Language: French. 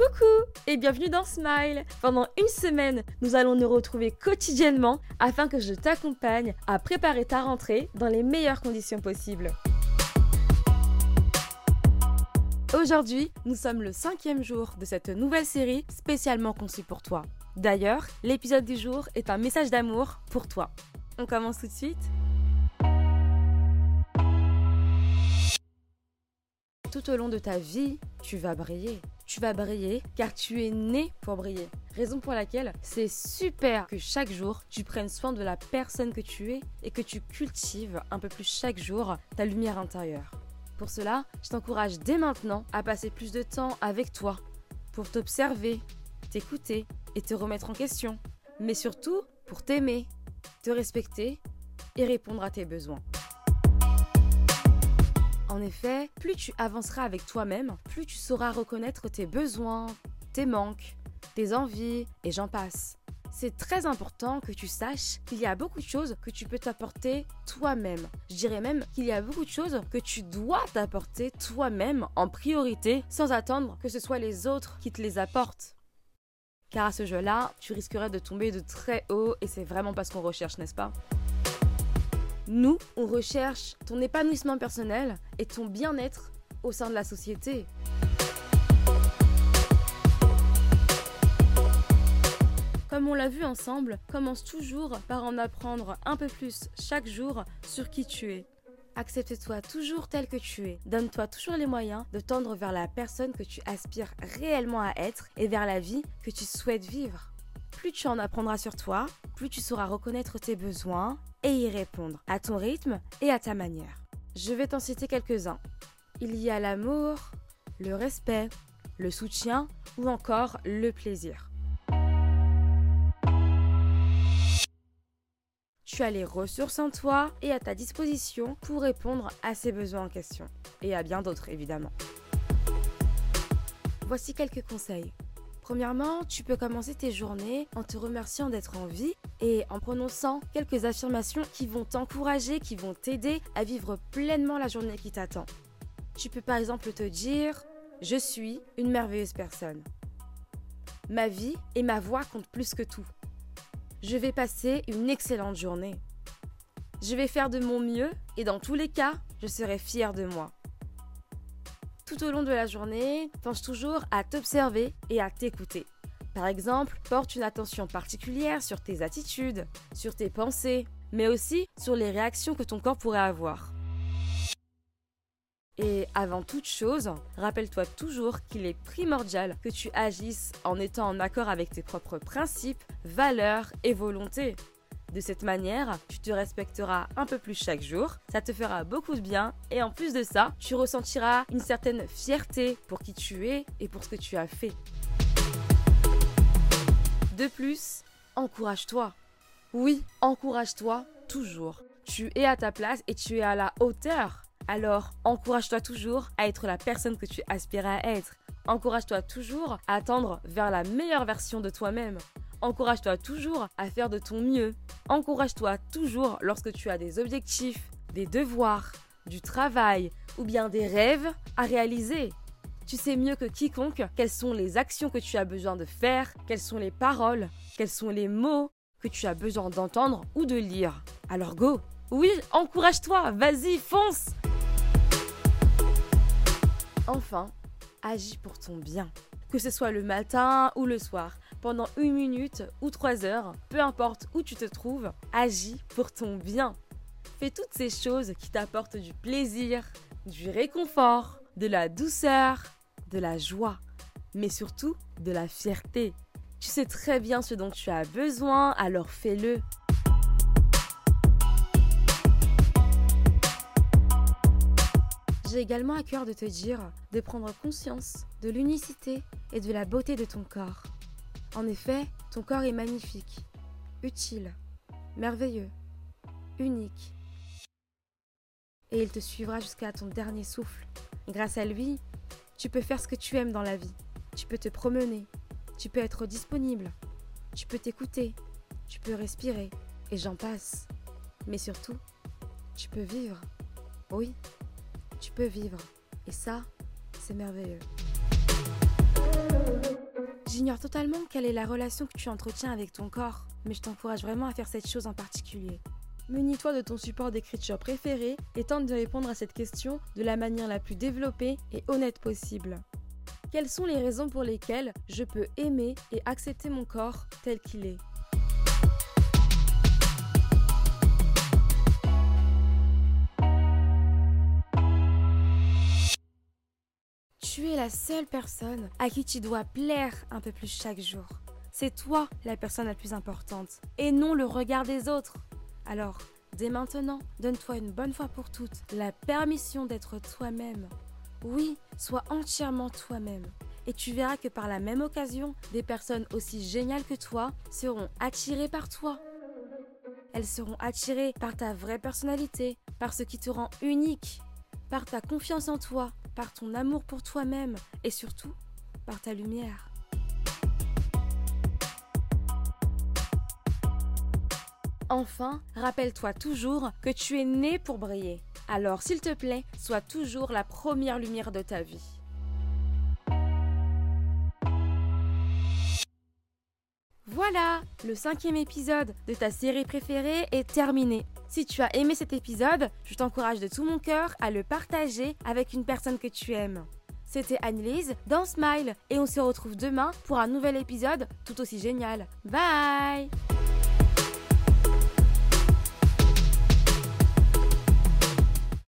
Coucou et bienvenue dans Smile Pendant une semaine, nous allons nous retrouver quotidiennement afin que je t'accompagne à préparer ta rentrée dans les meilleures conditions possibles. Aujourd'hui, nous sommes le cinquième jour de cette nouvelle série spécialement conçue pour toi. D'ailleurs, l'épisode du jour est un message d'amour pour toi. On commence tout de suite Tout au long de ta vie, tu vas briller. Tu vas briller car tu es né pour briller. Raison pour laquelle c'est super que chaque jour tu prennes soin de la personne que tu es et que tu cultives un peu plus chaque jour ta lumière intérieure. Pour cela, je t'encourage dès maintenant à passer plus de temps avec toi pour t'observer, t'écouter et te remettre en question. Mais surtout pour t'aimer, te respecter et répondre à tes besoins. En effet, plus tu avanceras avec toi-même, plus tu sauras reconnaître tes besoins, tes manques, tes envies, et j'en passe. C'est très important que tu saches qu'il y a beaucoup de choses que tu peux t'apporter toi-même. Je dirais même qu'il y a beaucoup de choses que tu dois t'apporter toi-même en priorité sans attendre que ce soit les autres qui te les apportent. Car à ce jeu-là, tu risquerais de tomber de très haut et c'est vraiment pas ce qu'on recherche, n'est-ce pas? Nous, on recherche ton épanouissement personnel et ton bien-être au sein de la société. Comme on l'a vu ensemble, commence toujours par en apprendre un peu plus chaque jour sur qui tu es. Accepte-toi toujours tel que tu es. Donne-toi toujours les moyens de tendre vers la personne que tu aspires réellement à être et vers la vie que tu souhaites vivre. Plus tu en apprendras sur toi, plus tu sauras reconnaître tes besoins et y répondre à ton rythme et à ta manière. Je vais t'en citer quelques-uns. Il y a l'amour, le respect, le soutien ou encore le plaisir. Tu as les ressources en toi et à ta disposition pour répondre à ces besoins en question. Et à bien d'autres évidemment. Voici quelques conseils. Premièrement, tu peux commencer tes journées en te remerciant d'être en vie et en prononçant quelques affirmations qui vont t'encourager, qui vont t'aider à vivre pleinement la journée qui t'attend. Tu peux par exemple te dire Je suis une merveilleuse personne. Ma vie et ma voix comptent plus que tout. Je vais passer une excellente journée. Je vais faire de mon mieux et dans tous les cas, je serai fière de moi. Tout au long de la journée, pense toujours à t'observer et à t'écouter. Par exemple, porte une attention particulière sur tes attitudes, sur tes pensées, mais aussi sur les réactions que ton corps pourrait avoir. Et avant toute chose, rappelle-toi toujours qu'il est primordial que tu agisses en étant en accord avec tes propres principes, valeurs et volontés. De cette manière, tu te respecteras un peu plus chaque jour, ça te fera beaucoup de bien et en plus de ça, tu ressentiras une certaine fierté pour qui tu es et pour ce que tu as fait. De plus, encourage-toi. Oui, encourage-toi toujours. Tu es à ta place et tu es à la hauteur. Alors, encourage-toi toujours à être la personne que tu aspires à être. Encourage-toi toujours à tendre vers la meilleure version de toi-même. Encourage-toi toujours à faire de ton mieux. Encourage-toi toujours lorsque tu as des objectifs, des devoirs, du travail ou bien des rêves à réaliser. Tu sais mieux que quiconque quelles sont les actions que tu as besoin de faire, quelles sont les paroles, quels sont les mots que tu as besoin d'entendre ou de lire. Alors go Oui, encourage-toi, vas-y, fonce Enfin, agis pour ton bien. Que ce soit le matin ou le soir, pendant une minute ou trois heures, peu importe où tu te trouves, agis pour ton bien. Fais toutes ces choses qui t'apportent du plaisir, du réconfort, de la douceur, de la joie, mais surtout de la fierté. Tu sais très bien ce dont tu as besoin, alors fais-le. J'ai également à cœur de te dire de prendre conscience de l'unicité et de la beauté de ton corps. En effet, ton corps est magnifique, utile, merveilleux, unique. Et il te suivra jusqu'à ton dernier souffle. Grâce à lui, tu peux faire ce que tu aimes dans la vie. Tu peux te promener, tu peux être disponible, tu peux t'écouter, tu peux respirer, et j'en passe. Mais surtout, tu peux vivre. Oui, tu peux vivre. Et ça, c'est merveilleux. J'ignore totalement quelle est la relation que tu entretiens avec ton corps, mais je t'encourage vraiment à faire cette chose en particulier. Munis-toi de ton support d'écriture préféré et tente de répondre à cette question de la manière la plus développée et honnête possible. Quelles sont les raisons pour lesquelles je peux aimer et accepter mon corps tel qu'il est? Tu es la seule personne à qui tu dois plaire un peu plus chaque jour. C'est toi la personne la plus importante et non le regard des autres. Alors, dès maintenant, donne-toi une bonne fois pour toutes la permission d'être toi-même. Oui, sois entièrement toi-même. Et tu verras que par la même occasion, des personnes aussi géniales que toi seront attirées par toi. Elles seront attirées par ta vraie personnalité, par ce qui te rend unique, par ta confiance en toi, par ton amour pour toi-même et surtout par ta lumière. Enfin, rappelle-toi toujours que tu es né pour briller. Alors, s'il te plaît, sois toujours la première lumière de ta vie. Voilà, le cinquième épisode de ta série préférée est terminé. Si tu as aimé cet épisode, je t'encourage de tout mon cœur à le partager avec une personne que tu aimes. C'était Annelise dans Smile et on se retrouve demain pour un nouvel épisode tout aussi génial. Bye